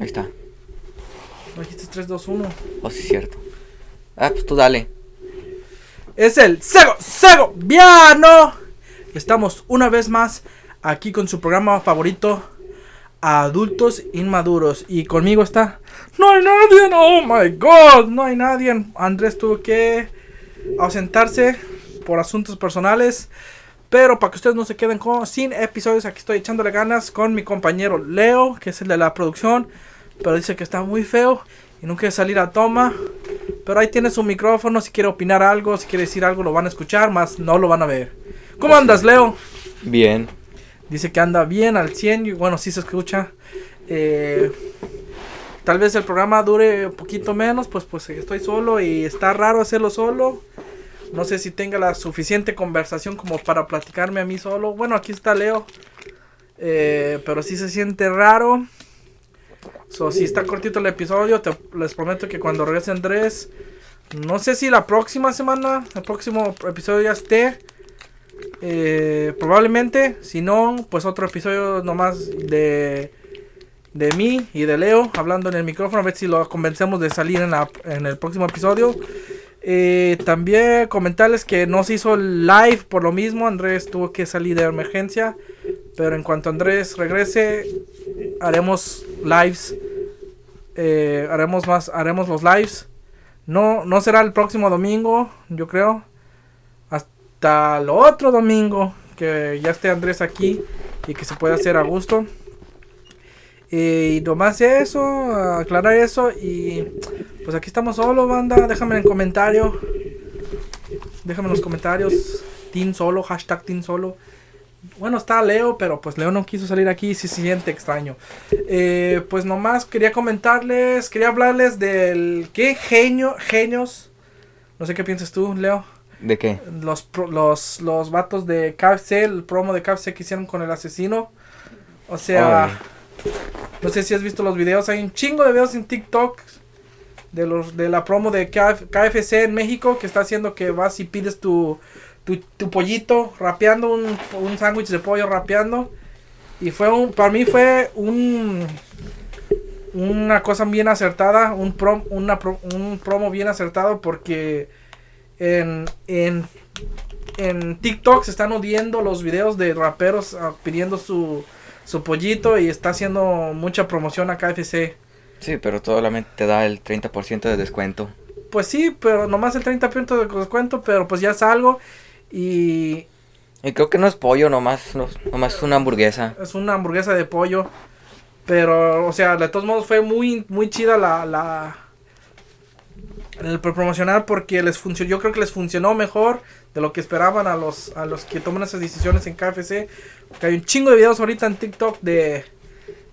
Ahí está. Dijiste 3, 2, 1. Oh, sí, es cierto. Ah, pues tú dale. Es el Sego, Sego, Viano. Estamos una vez más aquí con su programa favorito, Adultos Inmaduros. Y conmigo está. No hay nadie, oh my god, no hay nadie. Andrés tuvo que ausentarse por asuntos personales. Pero para que ustedes no se queden con, sin episodios, aquí estoy echándole ganas con mi compañero Leo, que es el de la producción. Pero dice que está muy feo y no quiere salir a toma. Pero ahí tiene su micrófono, si quiere opinar algo, si quiere decir algo, lo van a escuchar, más no lo van a ver. ¿Cómo andas, Leo? Bien. Dice que anda bien al 100, y bueno, sí se escucha. Eh, tal vez el programa dure un poquito menos, pues pues estoy solo y está raro hacerlo solo. No sé si tenga la suficiente conversación como para platicarme a mí solo. Bueno, aquí está Leo. Eh, pero sí se siente raro. So, si está cortito el episodio, te, les prometo que cuando regrese Andrés, no sé si la próxima semana, el próximo episodio ya esté. Eh, probablemente, si no, pues otro episodio nomás de, de mí y de Leo hablando en el micrófono, a ver si lo convencemos de salir en, la, en el próximo episodio. Eh, también comentarles que no se hizo live por lo mismo, Andrés tuvo que salir de emergencia, pero en cuanto Andrés regrese, haremos lives, eh, haremos más, haremos los lives. No, no será el próximo domingo, yo creo. Hasta el otro domingo, que ya esté Andrés aquí y que se pueda hacer a gusto. Y nomás eso, aclarar eso. Y pues aquí estamos solo, banda. Déjame en el comentario. Déjame en los comentarios. Team solo, hashtag Team solo. Bueno, está Leo, pero pues Leo no quiso salir aquí y sí se siente extraño. Eh, pues nomás quería comentarles, quería hablarles del qué genio, genios. No sé qué piensas tú, Leo. ¿De qué? Los, los, los vatos de KFC, el promo de KFC que hicieron con el asesino. O sea, no sé si has visto los videos, hay un chingo de videos en TikTok de los de la promo de KFC en México que está haciendo que vas y pides tu tu, pollito rapeando, un, un sándwich de pollo rapeando. Y fue un, para mí fue un, una cosa bien acertada, un, prom, una, un promo bien acertado porque en, en, en TikTok se están odiando los videos de raperos ah, pidiendo su, su pollito y está haciendo mucha promoción a KFC. Sí, pero solamente te da el 30% de descuento. Pues sí, pero nomás el 30% de descuento, pero pues ya es algo. Y... Y creo que no es pollo, nomás, no, nomás es una hamburguesa. Es una hamburguesa de pollo. Pero, o sea, de todos modos fue muy, muy chida la, la, el promocionar porque les funcionó, yo creo que les funcionó mejor de lo que esperaban a los, a los que toman esas decisiones en KFC. Que hay un chingo de videos ahorita en TikTok de,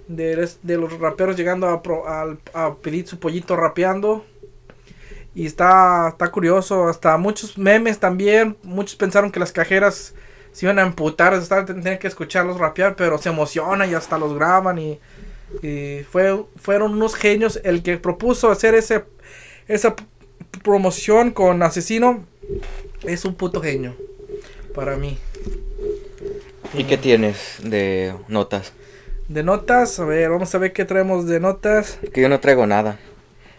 de, los raperos llegando a, a, pedir su pollito rapeando. Y está, está curioso, hasta muchos memes también. Muchos pensaron que las cajeras se iban a amputar, tener que escucharlos rapear, pero se emocionan y hasta los graban. Y, y fue, fueron unos genios. El que propuso hacer ese, esa promoción con Asesino es un puto genio para mí. ¿Y qué tienes de notas? De notas, a ver, vamos a ver qué traemos de notas. Que yo no traigo nada.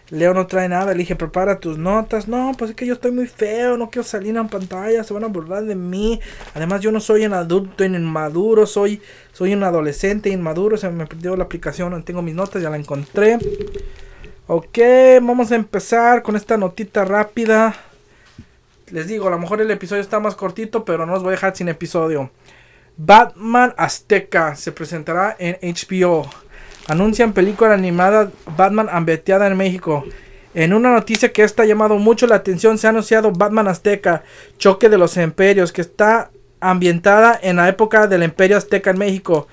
Leo no trae nada, le dije, prepara tus notas. No, pues es que yo estoy muy feo, no quiero salir en pantalla, se van a burlar de mí. Además, yo no soy un adulto inmaduro, soy, soy un adolescente inmaduro. Se me perdió la aplicación, tengo mis notas, ya la encontré. Ok, vamos a empezar con esta notita rápida. Les digo, a lo mejor el episodio está más cortito, pero no os voy a dejar sin episodio. Batman Azteca se presentará en HBO. Anuncian película animada Batman ambientada en México. En una noticia que está llamado mucho la atención, se ha anunciado Batman Azteca, Choque de los Imperios, que está ambientada en la época del Imperio Azteca en México.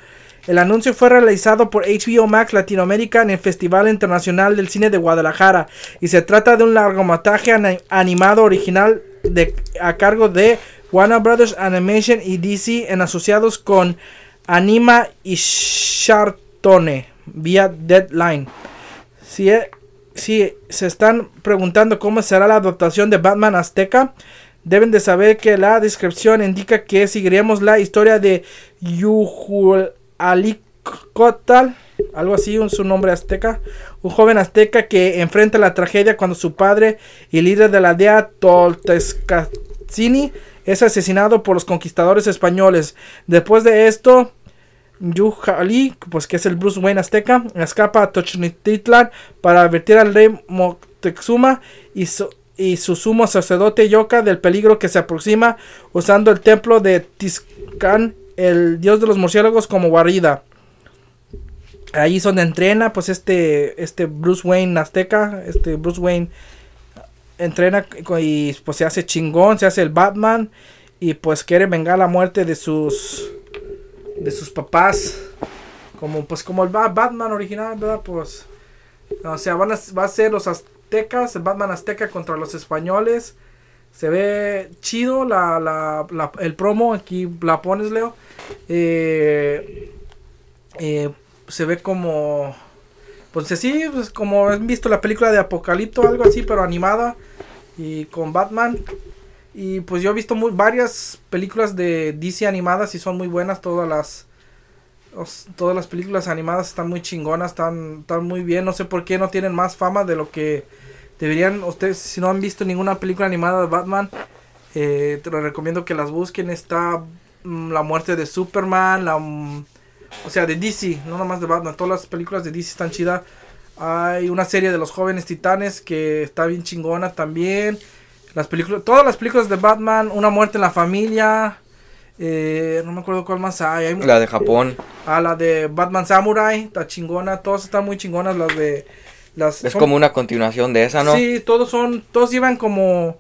El anuncio fue realizado por HBO Max Latinoamérica en el Festival Internacional del Cine de Guadalajara y se trata de un largometraje animado original a cargo de Warner Brothers Animation y DC en asociados con Anima y Chartone vía Deadline. Si, e, si se están preguntando cómo será la adaptación de Batman Azteca, deben de saber que la descripción indica que seguiremos la historia de Yuhul Quetzalcoatl, algo así, un, su nombre azteca, un joven azteca que enfrenta la tragedia cuando su padre y líder de la aldea Toltescacini es asesinado por los conquistadores españoles. Después de esto, Yuhali, pues que es el Bruce Wayne azteca, escapa a Tenochtitlan para advertir al rey Moctezuma y su, y su sumo sacerdote Yoka del peligro que se aproxima usando el templo de Tizcan, el dios de los murciélagos, como guarida. Ahí es donde entrena, pues este, este Bruce Wayne azteca, este Bruce Wayne entrena y pues se hace chingón, se hace el Batman y pues quiere vengar la muerte de sus de sus papás como pues como el Batman original, ¿verdad? Pues o sea, van a, va a ser los aztecas, el Batman azteca contra los españoles. Se ve chido la, la, la el promo, aquí la pones Leo. Eh, eh, se ve como pues así, pues como han visto la película de Apocalipto, algo así, pero animada y con Batman. Y pues yo he visto muy, varias películas de DC animadas y son muy buenas todas las todas las películas animadas están muy chingonas, están, están muy bien, no sé por qué no tienen más fama de lo que deberían. Ustedes si no han visto ninguna película animada de Batman, eh, te lo recomiendo que las busquen. Está mm, la muerte de Superman, la mm, o sea, de DC, no nomás de Batman. Todas las películas de DC están chidas. Hay una serie de los jóvenes titanes que está bien chingona también. Las películas, todas las películas de Batman, Una muerte en la familia. Eh, no me acuerdo cuál más hay. La de Japón. Ah, la de Batman Samurai, está chingona. Todas están muy chingonas las de las. Es como una continuación de esa, ¿no? Sí, todos son, todos llevan como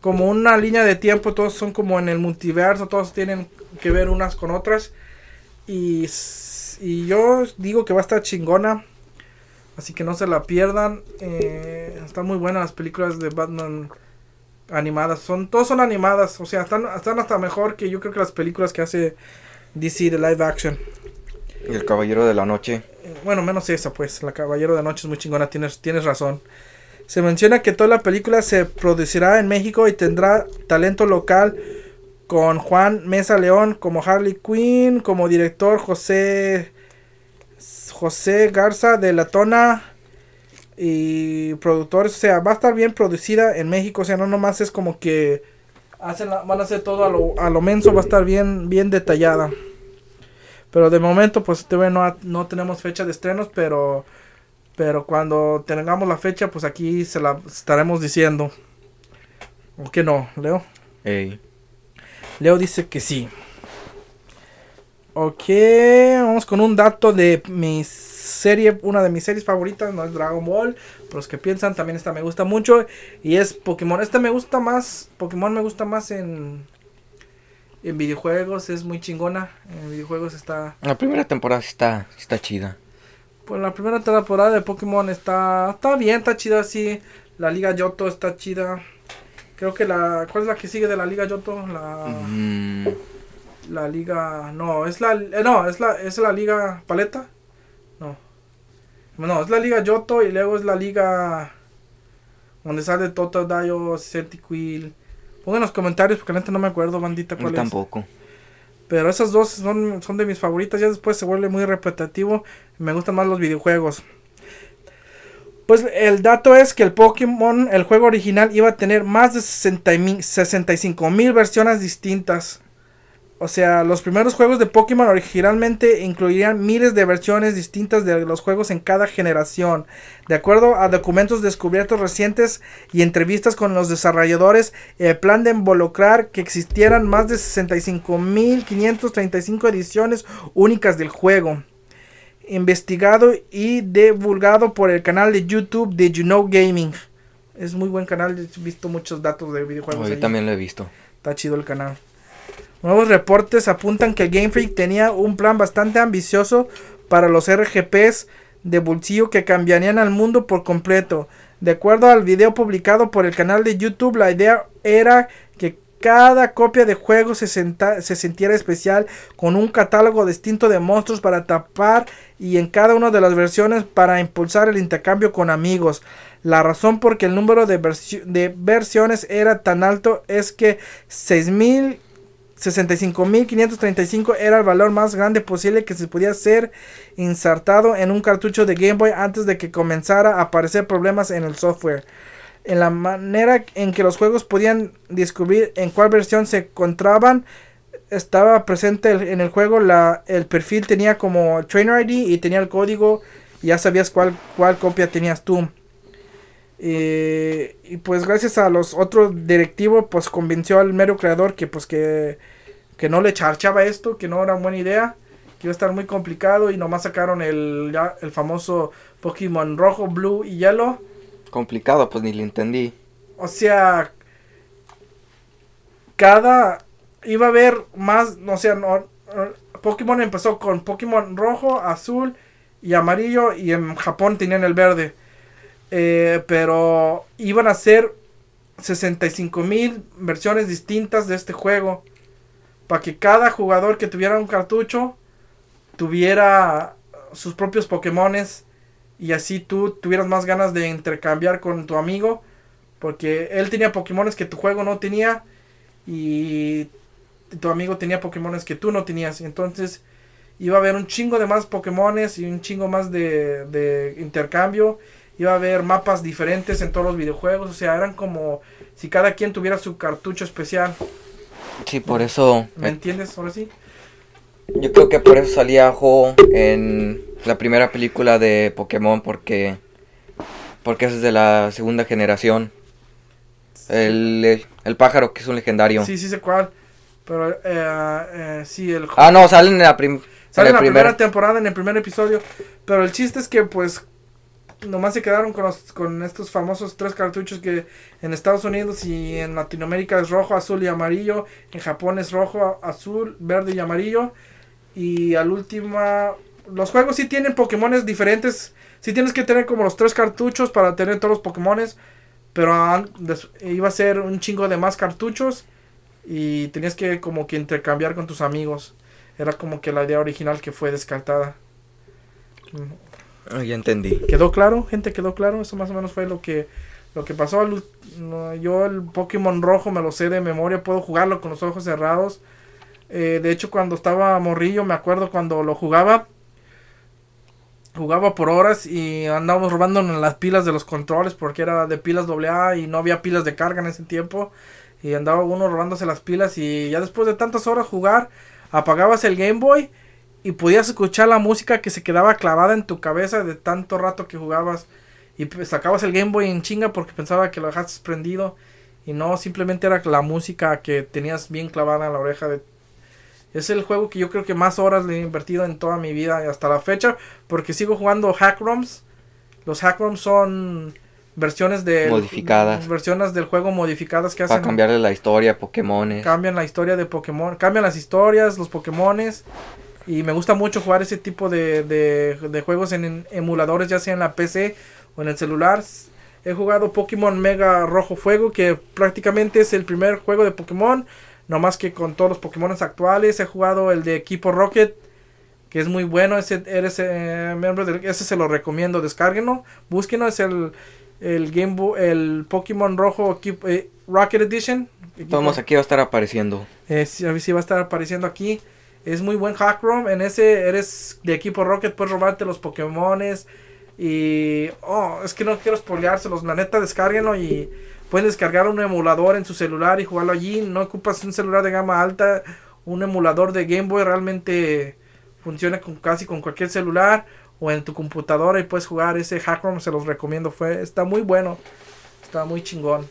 como una línea de tiempo. Todos son como en el multiverso. Todos tienen que ver unas con otras. Y, y yo digo que va a estar chingona. Así que no se la pierdan. Eh, están muy buenas las películas de Batman animadas. Son, todas son animadas. O sea, están, están hasta mejor que yo creo que las películas que hace DC de live action. Y el Caballero de la Noche. Bueno, menos esa, pues. La Caballero de Noche es muy chingona. Tienes, tienes razón. Se menciona que toda la película se producirá en México y tendrá talento local con Juan Mesa León como Harley Quinn, como director José José Garza de La Tona y productores, o sea, va a estar bien producida en México, o sea, no nomás es como que hacen van a hacer todo a lo, a lo menso, va a estar bien bien detallada. Pero de momento pues todavía no, no tenemos fecha de estrenos, pero pero cuando tengamos la fecha, pues aquí se la estaremos diciendo. ¿O qué no, Leo? Ey. Leo dice que sí. Ok, vamos con un dato de mi serie, una de mis series favoritas, no es Dragon Ball. Por los que piensan, también esta me gusta mucho. Y es Pokémon. Esta me gusta más. Pokémon me gusta más en. En videojuegos es muy chingona. En videojuegos está. La primera temporada está, está chida. Pues la primera temporada de Pokémon está. Está bien, está chida así. La Liga Yoto está chida. Creo que la. ¿Cuál es la que sigue de la Liga Yoto? La. Mm, La Liga. No, es la. eh, no, es la, es la Liga Paleta. No. No, es la Liga Yoto y luego es la Liga. Donde sale Toto Dayo, Centiquil. Pongan en los comentarios porque la neta no me acuerdo, bandita, yo cuál es. tampoco. Pero esas dos son, son de mis favoritas. Ya después se vuelve muy repetitivo. Me gustan más los videojuegos. Pues el dato es que el Pokémon, el juego original, iba a tener más de 60 mi- 65 mil versiones distintas. O sea, los primeros juegos de Pokémon originalmente incluirían miles de versiones distintas de los juegos en cada generación. De acuerdo a documentos descubiertos recientes y entrevistas con los desarrolladores, el plan de involucrar que existieran más de 65.535 ediciones únicas del juego. Investigado y divulgado por el canal de YouTube de You Know Gaming. Es muy buen canal, he visto muchos datos de videojuegos. Yo también lo he visto. Está chido el canal. Nuevos reportes apuntan que Game Freak tenía un plan bastante ambicioso para los RGPs de bolsillo que cambiarían al mundo por completo. De acuerdo al video publicado por el canal de YouTube, la idea era que cada copia de juego se, senta- se sintiera especial con un catálogo distinto de monstruos para tapar y en cada una de las versiones para impulsar el intercambio con amigos. La razón por que el número de, de versiones era tan alto es que 6000 65.535 era el valor más grande posible que se podía ser insertado en un cartucho de Game Boy antes de que comenzara a aparecer problemas en el software. En la manera en que los juegos podían descubrir en cuál versión se encontraban, estaba presente en el juego, la, el perfil tenía como Trainer ID y tenía el código, ya sabías cuál, cuál copia tenías tú. Eh, y pues gracias a los otros directivos, pues convenció al mero creador que pues que, que no le charchaba esto, que no era buena idea, que iba a estar muy complicado y nomás sacaron el, ya, el famoso Pokémon rojo, blue y yellow. Complicado, pues ni le entendí. O sea, cada iba a haber más, no sé, no, Pokémon empezó con Pokémon rojo, azul y amarillo y en Japón tenían el verde. Eh, pero iban a ser 65 mil versiones distintas de este juego. Para que cada jugador que tuviera un cartucho tuviera sus propios Pokémones. Y así tú tuvieras más ganas de intercambiar con tu amigo. Porque él tenía Pokémones que tu juego no tenía. Y tu amigo tenía Pokémones que tú no tenías. Entonces iba a haber un chingo de más Pokémones y un chingo más de, de intercambio iba a haber mapas diferentes en todos los videojuegos, o sea, eran como si cada quien tuviera su cartucho especial. Sí, por eso... ¿Me entiendes ahora sí? Yo creo que por eso salía Ho en la primera película de Pokémon, porque... Porque es de la segunda generación. El, el pájaro que es un legendario. Sí, sí sé cuál. Pero, eh, eh, sí, el... Ah, no, salen en la, prim sale en la primera temporada, en el primer episodio. Pero el chiste es que, pues, nomás se quedaron con, con estos famosos tres cartuchos que en Estados Unidos y en Latinoamérica es rojo, azul y amarillo. En Japón es rojo, azul, verde y amarillo. Y al último, los juegos sí tienen Pokémones diferentes. Sí tienes que tener como los tres cartuchos para tener todos los Pokémones. Pero iba a ser un chingo de más cartuchos. Y tenías que como que intercambiar con tus amigos. Era como que la idea original que fue descartada. Ah, ya entendí. ¿Quedó claro, gente? ¿Quedó claro? Eso más o menos fue lo que, lo que pasó. Yo el Pokémon rojo me lo sé de memoria, puedo jugarlo con los ojos cerrados. Eh, de hecho, cuando estaba morrillo, me acuerdo cuando lo jugaba. Jugaba por horas y andábamos robando las pilas de los controles porque era de pilas AA y no había pilas de carga en ese tiempo. Y andaba uno robándose las pilas y ya después de tantas horas jugar, apagabas el Game Boy y podías escuchar la música que se quedaba clavada en tu cabeza de tanto rato que jugabas. Y sacabas el Game Boy en chinga porque pensaba que lo dejaste prendido. Y no simplemente era la música que tenías bien clavada en la oreja de es el juego que yo creo que más horas le he invertido en toda mi vida hasta la fecha porque sigo jugando hack ROMs. Los hack ROMs son versiones de modificadas. versiones del juego modificadas que hacen para cambiarle la historia Pokémon cambian la historia de Pokémon cambian las historias los Pokémones y me gusta mucho jugar ese tipo de, de, juegos en, emuladores, ya sea en la PC o en el celular. He jugado Pokémon Mega Rojo Fuego, que prácticamente es el primer juego de Pokémon, no más que con todos los Pokémon actuales. He jugado el de Equipo Rocket, que es muy bueno. Ese, eres, eh, miembro ese se lo recomiendo, descárguenlo, búsquenlo. Es el, el Game Boy, el Pokémon Rojo eh, Rocket Edition. Vamos, aquí va a estar apareciendo. Eh, ver si va a estar apareciendo aquí. Es muy buen hack ROM. En ese eres de equipo Rocket, puedes robarte los Pokémones. Y. Oh, es que no quiero spoileárselos. La neta, descárguenlo y pueden descargar un emulador en su celular y jugarlo allí. No ocupas un celular de gama alta. Un emulador de Game Boy realmente funciona con casi con cualquier celular o en tu computadora y puedes jugar ese hack ROM. Se los recomiendo. Fue, está muy bueno. Está muy chingón.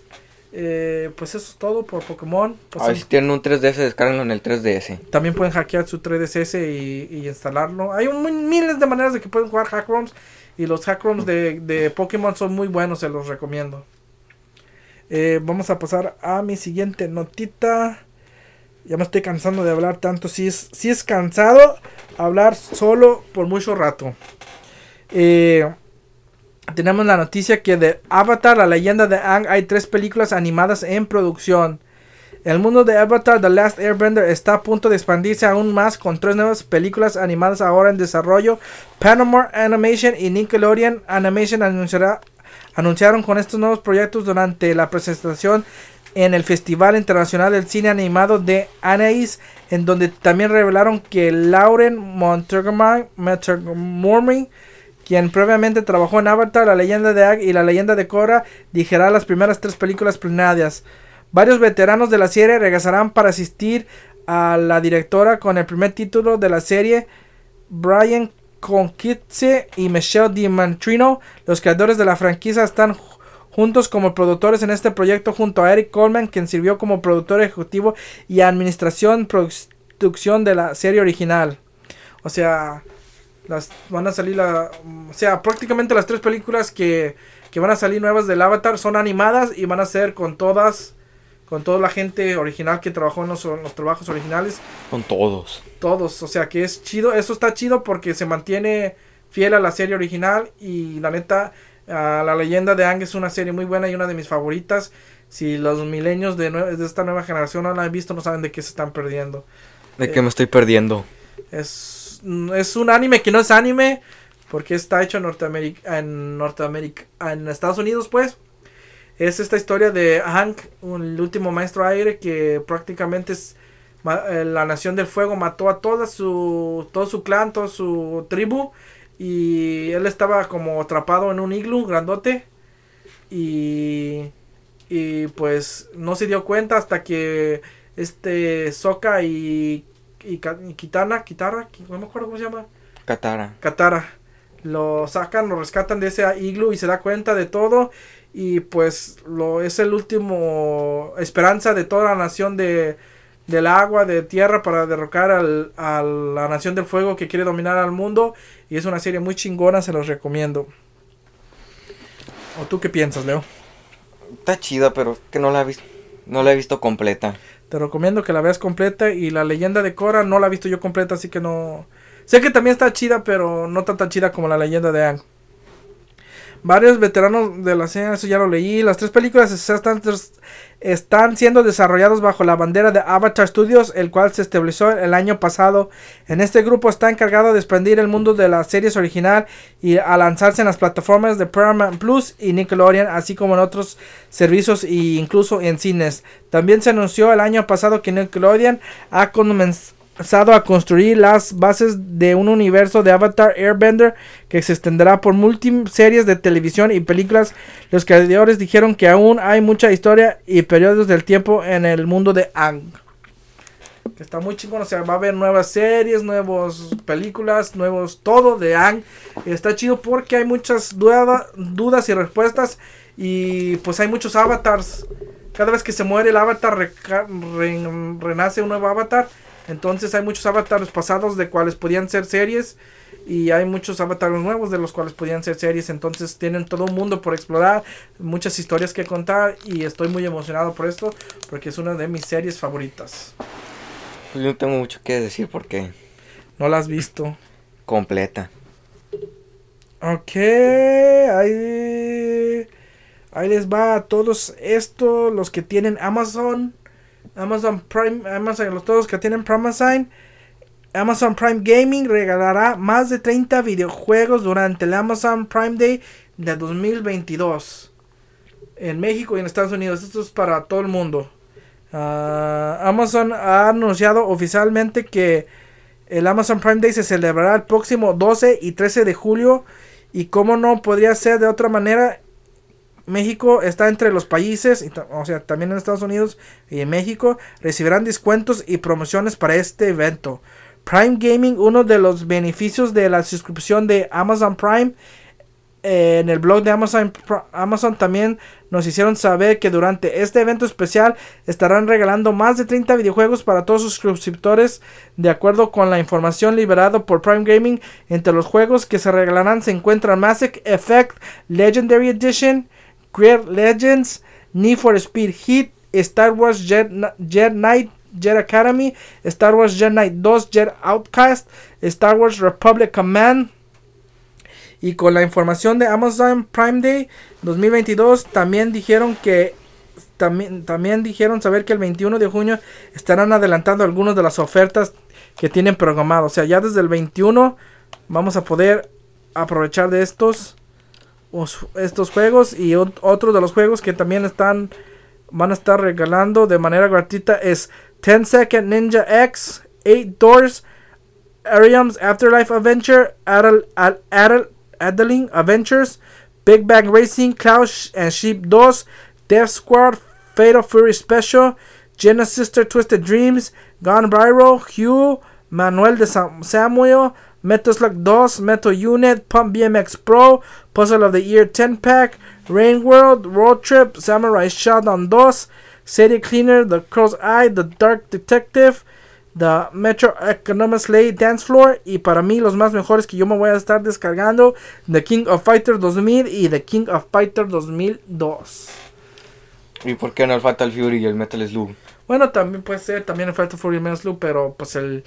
Eh, pues eso es todo por Pokémon. Pues si tienen un 3DS, descarguenlo en el 3DS. También pueden hackear su 3DS y, instalarlo. Hay miles de maneras de que pueden jugar hack ROMs. Y los hack ROMs de, de Pokémon son muy buenos, se los recomiendo. Eh, vamos a pasar a mi siguiente notita. Ya me estoy cansando de hablar tanto. Si es, si es cansado hablar solo por mucho rato. Eh, tenemos la noticia que de Avatar, la leyenda de Ang, hay tres películas animadas en producción. El mundo de Avatar The Last Airbender está a punto de expandirse aún más con tres nuevas películas animadas ahora en desarrollo. Panama Animation y Nickelodeon Animation anunciaron con estos nuevos proyectos durante la presentación en el Festival Internacional del Cine Animado de Anais, en donde también revelaron que Lauren Montgomery, quien previamente trabajó en Avatar, La leyenda de Ag y La leyenda de Korra, dirigirá las primeras tres películas planeadas. Varios veteranos de la serie regresarán para asistir a la directora con el primer título de la serie, Brian Conquitze y Michelle DiMantrino, los creadores de la franquicia, están juntos como productores en este proyecto junto a Eric Coleman, quien sirvió como productor ejecutivo y administración producción de la serie original. O sea, las van a salir la, o sea, prácticamente las tres películas que, que van a salir nuevas del Avatar son animadas y van a ser con todas con toda la gente original que trabajó en los, en los, trabajos originales. Con todos. Todos, o sea que es chido, eso está chido porque se mantiene fiel a la serie original y la neta la leyenda de Ang es una serie muy buena y una de mis favoritas. Si los milenios de, de esta nueva generación no la han visto, no saben de qué se están perdiendo. ¿De qué me estoy perdiendo? Es, es un anime que no es anime, porque está hecho en Norteamérica, en Norteamérica, en Estados Unidos, pues. Es esta historia de Hank, el último maestro aire que prácticamente es eh, la nación del fuego mató a toda su todo su clan, toda su tribu y él estaba como atrapado en un iglú grandote. Y, y pues no se dio cuenta hasta que este Soka y, y, Kitana, Kitara, no me acuerdo cómo se llama. Katara. Katara. Lo sacan, lo rescatan de ese iglú y se da cuenta de todo. Y pues lo es el último esperanza de toda la nación de, del agua, de tierra para derrocar al, a la nación del fuego que quiere dominar al mundo. Y es una serie muy chingona, se los recomiendo. ¿O tú qué piensas, Leo? Está chida, pero que no la he visto, no la he visto completa. Te recomiendo que la veas completa y la leyenda de Cora no la he visto yo completa, así que no... Sé que también está chida, pero no tan, tan chida como la leyenda de Ang. Varios veteranos de la serie, eso ya lo leí. Las tres películas están, siendo desarrollados bajo la bandera de Avatar Studios, el cual se estableció el año pasado. En este grupo está encargado de expandir el mundo de las series original y a lanzarse en las plataformas de Paramount Plus y Nickelodeon, así como en otros servicios e incluso en cines. También se anunció el año pasado que Nickelodeon ha comenzado a construir las bases de un universo de Avatar Airbender que se extenderá por múltiples series de televisión y películas. Los creadores dijeron que aún hay mucha historia y periodos del tiempo en el mundo de Ang. Está muy chingón, o sea, va a haber nuevas series, nuevas películas, nuevos todo de Ang. Está chido porque hay muchas dudas y respuestas y pues hay muchos avatars. Cada vez que se muere el avatar renace un nuevo avatar entonces hay muchos avatares pasados de cuales podían ser series y hay muchos avatares nuevos de los cuales podían ser series. Entonces tienen todo un mundo por explorar, muchas historias que contar y estoy muy emocionado por esto porque es una de mis series favoritas. Pues yo no tengo mucho que decir porque... No la has visto. Completa. Ok, ahí, ahí les va a todos estos, los que tienen Amazon. Amazon Prime, Amazon, los todos que tienen Prime Amazon Prime Gaming regalará más de 30 videojuegos durante el Amazon Prime Day de 2022 en México y en Estados Unidos. Esto es para todo el mundo. Ah, Amazon ha anunciado oficialmente que el Amazon Prime Day se celebrará el próximo 12 y 13 de julio. Y como no podría ser de otra manera, México está entre los países, o sea, también en Estados Unidos y en México, recibirán descuentos y promociones para este evento. Prime Gaming, uno de los beneficios de la suscripción de Amazon Prime, eh, en el blog de Amazon, Amazon también nos hicieron saber que durante este evento especial estarán regalando más de 30 videojuegos para todos sus suscriptores. De acuerdo con la información liberada por Prime Gaming, entre los juegos que se regalarán se encuentran Mass Effect Legendary Edition, Great Legends, Need for Speed Heat, Star Wars Jet, Jet Knight, Jet Academy, Star Wars Jet Knight 2, Jet Outcast, Star Wars Republic Command. Y con la información de Amazon Prime Day 2022 también dijeron que también, también dijeron saber que el 21 de junio estarán adelantando algunas de las ofertas que tienen programado. O sea, ya desde el 21 vamos a poder aprovechar de estos estos juegos y otros de los juegos que también están van a estar regalando de manera gratuita es 10 Second Ninja X, 8 Doors, Ariam's Afterlife Adventure, Adel, Adel, Adventures, Big Bang Racing, Klaus and Sheep 2, Death Squad, Fatal Fury Special, Jenna Sister Twisted Dreams, Gone Viral, Hugh, Manuel de Samuel, Metal Slug 2, Metal Unit, Pump BMX Pro, Puzzle of the Year 10 Pack, Rain World, Road Trip, Samurai Shodown 2, City Cleaner, The Crow's Eye, The Dark Detective, The Metro Economist Lay Dance Floor y para mí los más mejores que yo me voy a estar descargando The King of Fighters 2000 y The King of Fighters 2002. ¿Y por qué no el Fatal Fury y el Metal Slug? Bueno, también puede ser, también el Fatal Fury y el Metal Slug, pero pues el,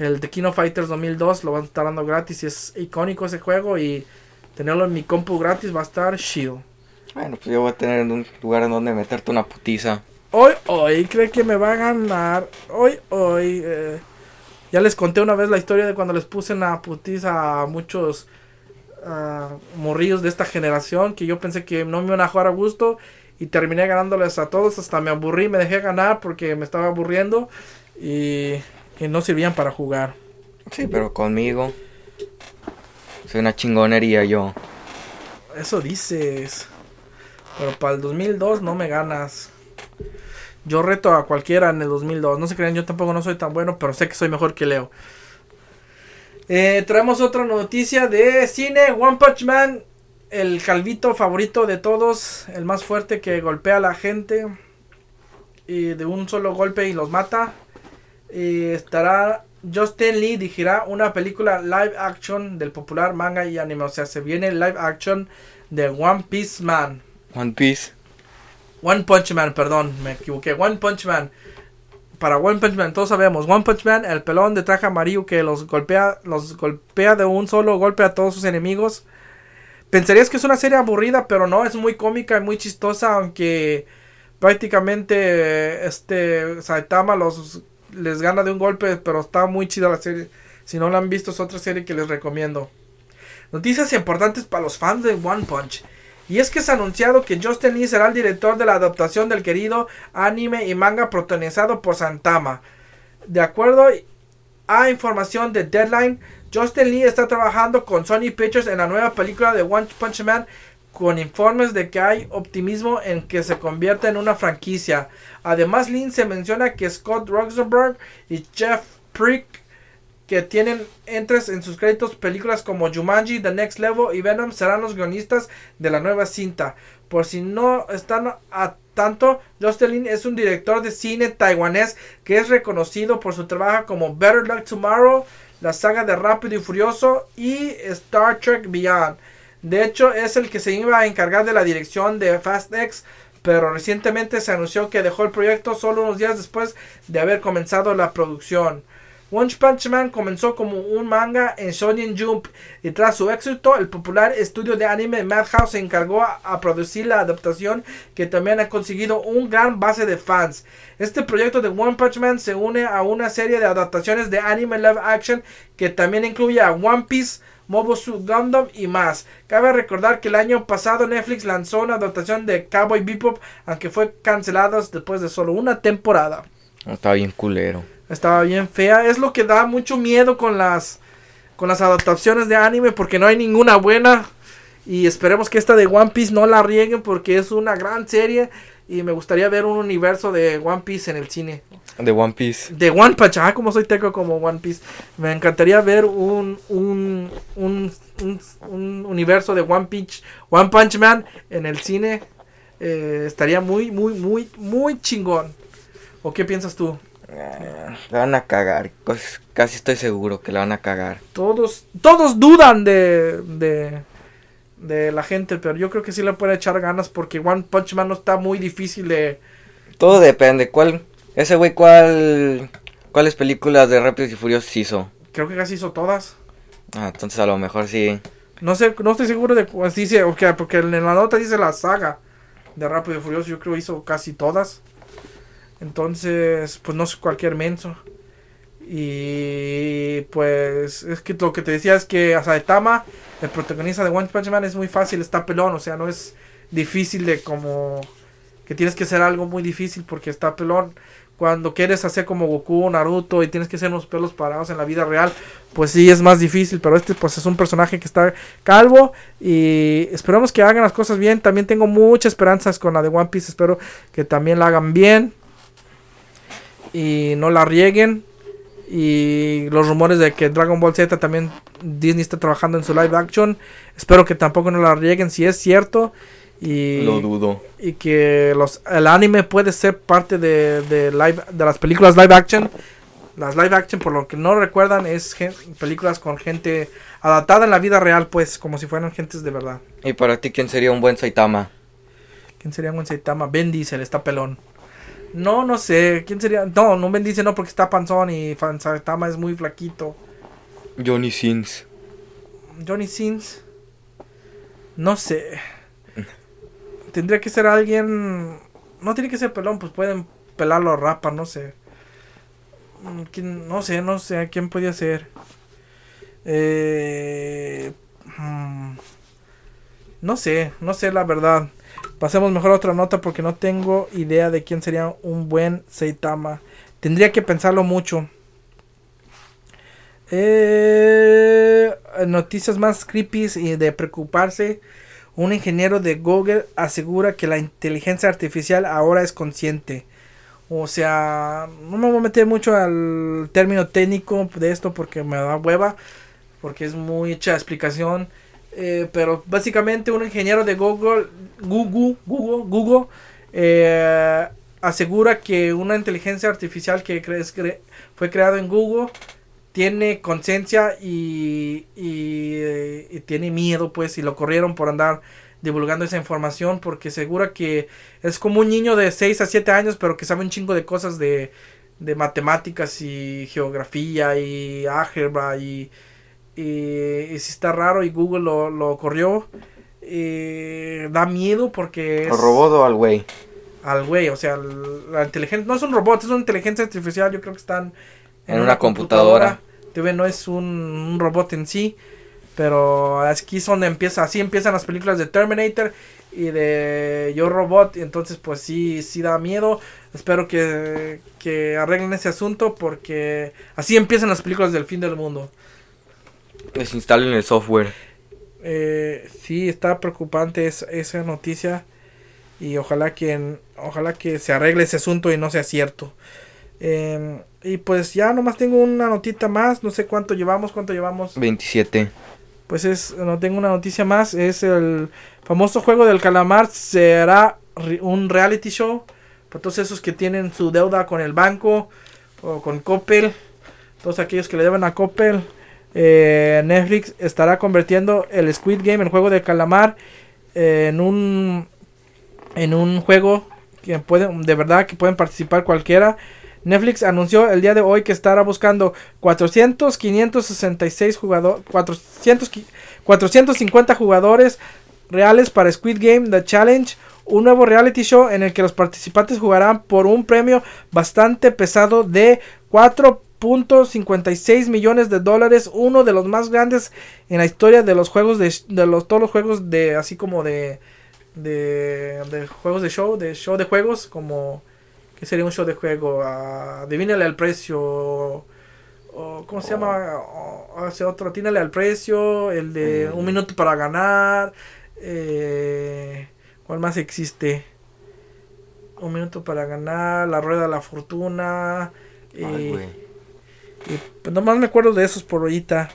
el The King of Fighters 2002 lo van a estar dando gratis y es icónico ese juego y tenerlo en mi compu gratis va a estar chido. Bueno, pues yo voy a tener un lugar en donde meterte una putiza. Hoy, hoy, cree que me va a ganar. Hoy, hoy. Eh, ya les conté una vez la historia de cuando les puse una putiza a muchos uh, morrillos de esta generación que yo pensé que no me iban a jugar a gusto y terminé ganándoles a todos. Hasta me aburrí, me dejé ganar porque me estaba aburriendo y, y no servían para jugar. Sí, pero conmigo. Soy una chingonería yo. Eso dices. Pero para el 2002 no me ganas. Yo reto a cualquiera en el 2002. No se crean, yo tampoco no soy tan bueno, pero sé que soy mejor que Leo. Eh, traemos otra noticia de cine. One Punch Man, el calvito favorito de todos, el más fuerte que golpea a la gente y de un solo golpe y los mata. Y estará Justin Lee dirigirá una película live action del popular manga y anime. O sea, se viene live action de One Piece Man. One Piece. One Punch Man, perdón, me equivoqué. One Punch Man. Para One Punch Man, todos sabemos. One Punch Man, el pelón de traje amarillo que los golpea, los golpea de un solo golpe a todos sus enemigos. Pensarías que es una serie aburrida, pero no, es muy cómica y muy chistosa, aunque prácticamente este Saitama los les gana de un golpe, pero está muy chida la serie. Si no la han visto es otra serie que les recomiendo. Noticias importantes para los fans de One Punch. Y es que se ha anunciado que Justin Lee será el director de la adaptación del querido anime y manga protagonizado por Santama. De acuerdo a información de Deadline, Justin Lee está trabajando con Sony Pictures en la nueva película de One Punch Man con informes de que hay optimismo en que se convierta en una franquicia. Además, Lee se menciona que Scott Rosenberg y Jeff Prick que tienen entres en sus créditos películas como Jumanji, The Next Level y Venom serán los guionistas de la nueva cinta. Por si no están a tanto, Justin es un director de cine taiwanés que es reconocido por su trabajo como Better Luck Tomorrow, la saga de Rápido y Furioso y Star Trek Beyond. De hecho, es el que se iba a encargar de la dirección de Fast X, pero recientemente se anunció que dejó el proyecto solo unos días después de haber comenzado la producción. One Punch Man comenzó como un manga en Shonen Jump y tras su éxito, el popular estudio de anime Madhouse se encargó a, producir la adaptación que también ha conseguido un gran base de fans. Este proyecto de One Punch Man se une a una serie de adaptaciones de anime live action que también incluye a One Piece, Mobile Suit Gundam y más. Cabe recordar que el año pasado Netflix lanzó una adaptación de Cowboy Bebop, aunque fue cancelada después de solo una temporada. Está bien culero. Estaba bien fea. Es lo que da mucho miedo con las con las adaptaciones de anime porque no hay ninguna buena. Y esperemos que esta de One Piece no la rieguen porque es una gran serie y me gustaría ver un universo de One Piece en el cine. De One Piece. De One Punch, ah, como soy teco como One Piece. Me encantaría ver un, un, un, un, universo de One Punch, One Punch Man en el cine. Eh, estaría muy, muy, muy, muy chingón. ¿O qué piensas tú? La van a cagar. Casi estoy seguro que la van a cagar. Todos, todos dudan de, de, de la gente, pero yo creo que sí le puede echar ganas porque One Punch Man no está muy difícil de. Todo depende. ¿Cuál? Ese güey, ¿cuál, ¿cuáles películas de Rápidos y Furiosos hizo? Creo que casi hizo todas. Ah, entonces a lo mejor sí. No sé, no estoy seguro de cuál sí, okay, porque en la nota dice la saga de Rápido y Furioso. Yo creo que hizo casi todas. Entonces, pues no es cualquier menso. Y pues es que lo que te decía es que Asaetama, el protagonista de One Punch Man, es muy fácil, está pelón, o sea, no es difícil de como que tienes que hacer algo muy difícil porque está pelón. Cuando quieres hacer como Goku Naruto y tienes que hacer unos pelos parados en la vida real, pues sí es más difícil. Pero este pues es un personaje que está calvo y esperamos que hagan las cosas bien. También tengo muchas esperanzas con la de One Piece. Espero que también la hagan bien y no la rieguen. Y los rumores de que Dragon Ball Z también Disney está trabajando en su live action. Espero que tampoco no la rieguen si es cierto. Y, Lo dudo. y que los el anime puede ser parte de, de live de las películas live action. Las live action por lo que no recuerdan es gen- películas con gente adaptada en la vida real pues como si fueran gentes de verdad. ¿Y para ti quién sería un buen Saitama? quién sería un Saitama Ben Diesel está pelón. No no sé quién sería no no Ben Diesel no porque está panzón y Saitama es muy flaquito. Johnny Sins. Johnny Sins. No sé tendría que ser alguien no tiene que ser pelón pues pueden pelarlo a rapa no sé. Mm, ¿quién? no sé no sé quién podía ser eh, mm, no sé no sé la verdad. Pasemos mejor a otra nota porque no tengo idea de quién sería un buen Saitama. Tendría que pensarlo mucho. Eh, noticias más creepy y de preocuparse. Un ingeniero de Google asegura que la inteligencia artificial ahora es consciente. O sea, no me voy a meter mucho al término técnico de esto porque me da hueva. Porque es mucha explicación. Eh, pero básicamente un ingeniero de Google, Google, Google, Google, eh, asegura que una inteligencia artificial que cre- fue creado en Google tiene conciencia y, y, eh, y tiene miedo, pues, y lo corrieron por andar divulgando esa información, porque asegura que es como un niño de 6 a 7 años, pero que sabe un chingo de cosas de, de matemáticas y geografía y álgebra y, y, y si está raro y Google lo, lo corrió. eh, da miedo porque es ¿Al robot o al güey? al güey, o sea, la inteligencia no es un robot, es una inteligencia artificial, yo creo que están En una computadora. TV no es un, un robot en sí, pero aquí es donde empieza, así empiezan las películas de Terminator y de Yo Robot, y entonces pues sí, sí da miedo. Espero que, que arreglen ese asunto porque así empiezan las películas del fin del mundo. Desinstalen el software. Eh, sí, está preocupante es- esa noticia y ojalá que ojalá que se arregle ese asunto y no sea cierto. Eh, y pues ya nomás tengo una notita más, no sé cuánto llevamos, cuánto llevamos. 27. Pues es, no tengo una noticia más, es el famoso juego del calamar será un reality show para todos esos que tienen su deuda con el banco o con Coppel, todos aquellos que le deben a Coppel. eh, Netflix estará convirtiendo el Squid Game, el juego del calamar, eh, en un en un juego que pueden de verdad que pueden participar cualquiera. Netflix anunció el día de hoy que estará buscando 400, 566 jugadores, 400, qui- 450 jugadores reales para Squid Game The Challenge, un nuevo reality show en el que los participantes jugarán por un premio bastante pesado de 4.56 millones de dólares, uno de los más grandes en la historia de los juegos de, de los todos los juegos de así como de de, de juegos de show, de show de juegos como ¿Qué sería un show de juego? Ah, adivínale al precio. o- ¿Cómo se llama? O- hace otro, atínale al precio. El de un minuto para ganar. eh, ¿Cuál más existe? Un minuto para ganar. La rueda de la fortuna. Y, Ay, y, pues nomás me acuerdo de esos por ahorita.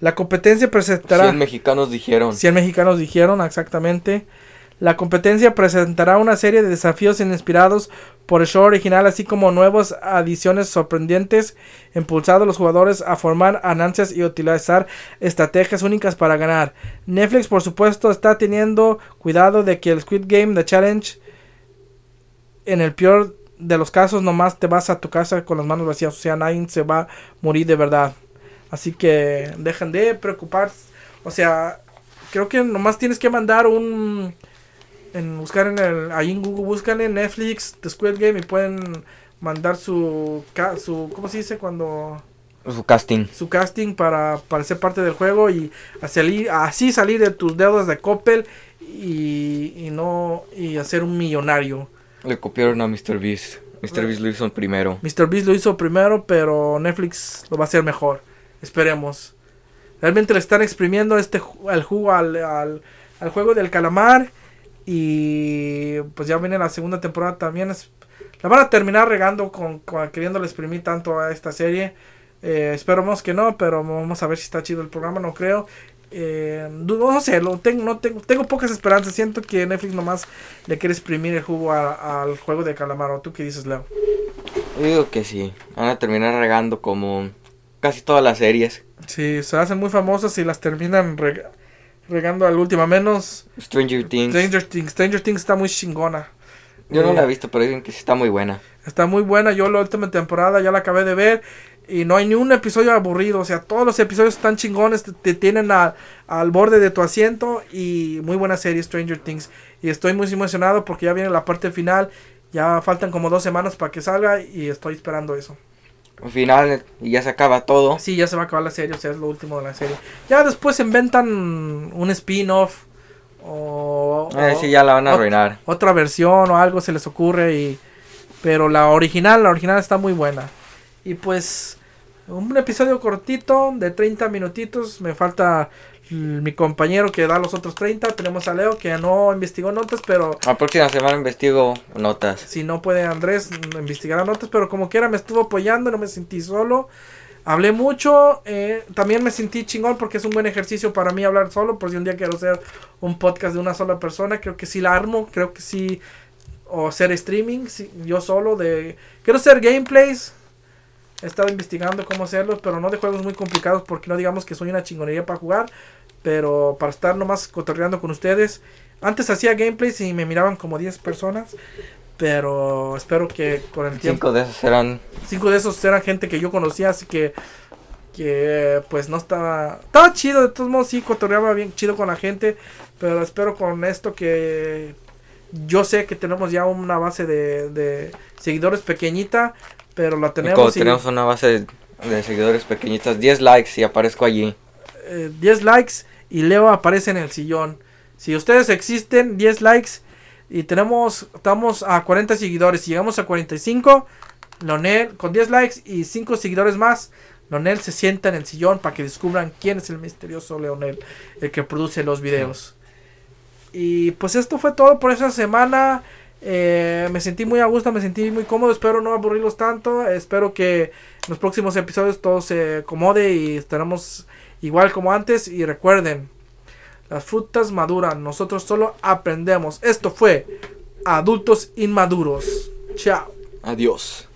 La competencia presentará. 100 mexicanos dijeron. 100 mexicanos dijeron exactamente. La competencia presentará una serie de desafíos inspirados por el show original, así como nuevas adiciones sorprendentes, impulsando a los jugadores a formar ganancias y utilizar estrategias únicas para ganar. Netflix, por supuesto, está teniendo cuidado de que el Squid Game, The Challenge, en el peor de los casos, nomás te vas a tu casa con las manos vacías, o sea, nadie se va a morir de verdad. Así que dejen de preocuparse. O sea, creo que nomás tienes que mandar un en buscar en el ahí en Google buscan en Netflix The Squid Game y pueden mandar su su ¿cómo se dice cuando Su casting. su casting para, para ser parte del juego y salir, así salir de tus deudas de Coppel y, y no y hacer un millonario. Le copiaron a Mr. Beast. Mr. Beast lo hizo primero. Mr. Beast lo hizo primero, pero Netflix lo va a hacer mejor. Esperemos. Realmente le están exprimiendo este el jugo al, al, al juego del calamar. Y pues ya viene la segunda temporada también. Es, la van a terminar regando con, con queriéndole exprimir tanto a esta serie. Eh, esperemos que no, pero vamos a ver si está chido el programa, no creo. Eh, no sé, lo tengo, no tengo, tengo pocas esperanzas. Siento que Netflix nomás le quiere exprimir el jugo al juego de calamar. ¿O tú qué dices, Leo? Yo digo que sí. Van a terminar regando como casi todas las series. Sí, se hacen muy famosas y las terminan reg- regando al último. A menos Stranger Things. Stranger Things. Stranger Things está muy chingona. Yo no Eh, la he visto, pero dicen que sí está muy buena. Está muy buena. Yo la última temporada ya la acabé de ver. Y no hay ni un episodio aburrido. O sea, todos los episodios están chingones. Te, te tienen a- al borde de tu asiento. Y muy buena serie Stranger Things. Y estoy muy emocionado porque ya viene la parte final. Ya faltan como dos semanas para que salga. Y estoy esperando eso. Al final y ya se acaba todo. Sí, ya se va a acabar la serie, o sea, es lo último de la serie. Ya después inventan un spin-off o, Eh, o sí, ya la van a arruinar. otra versión o algo se les ocurre y pero la original, la original está muy buena. Y pues un episodio cortito de 30 minutitos, me falta mi compañero que da los otros 30, tenemos a Leo que no investigó notas, pero La próxima semana investigo notas. si no puede Andrés investigar notas, pero como quiera me estuvo apoyando, no me sentí solo. Hablé mucho, eh, también me sentí chingón porque es un buen ejercicio para mí hablar solo, por si un día quiero hacer un podcast de una sola persona, creo que sí la armo, creo que sí, o hacer streaming, sí, yo solo, de... Quiero hacer gameplays, he estado investigando cómo hacerlos, pero no de juegos muy complicados porque no digamos que soy una chingonería para jugar, pero para estar nomás cotorreando con ustedes. Antes hacía gameplays y me miraban como 10 personas, pero espero que con el tiempo Cinco de esos eran. cinco de esos eran gente que yo conocía, así que que pues no estaba estaba chido, de todos modos sí cotorreaba bien chido con la gente, pero espero con esto que yo sé que tenemos ya una base de, de seguidores pequeñita, pero la y tenemos y, tenemos una base de, de seguidores pequeñitas, 10 likes y aparezco allí. eh, 10 likes y Leo aparece en el sillón. Si ustedes existen, 10 likes y tenemos estamos a 40 seguidores, si llegamos a 45, Lonel con 10 likes y 5 seguidores más, Lonel se sienta en el sillón para que descubran quién es el misterioso Leonel, el que produce los videos. Y pues esto fue todo por esa semana. Eh, me sentí muy a gusto, me sentí muy cómodo. Espero no aburrirlos tanto. Espero que en los próximos episodios todo se acomode y estaremos igual como antes. Y recuerden, las frutas maduran, nosotros solo aprendemos. Esto fue Adultos Inmaduros. Chao. Adiós.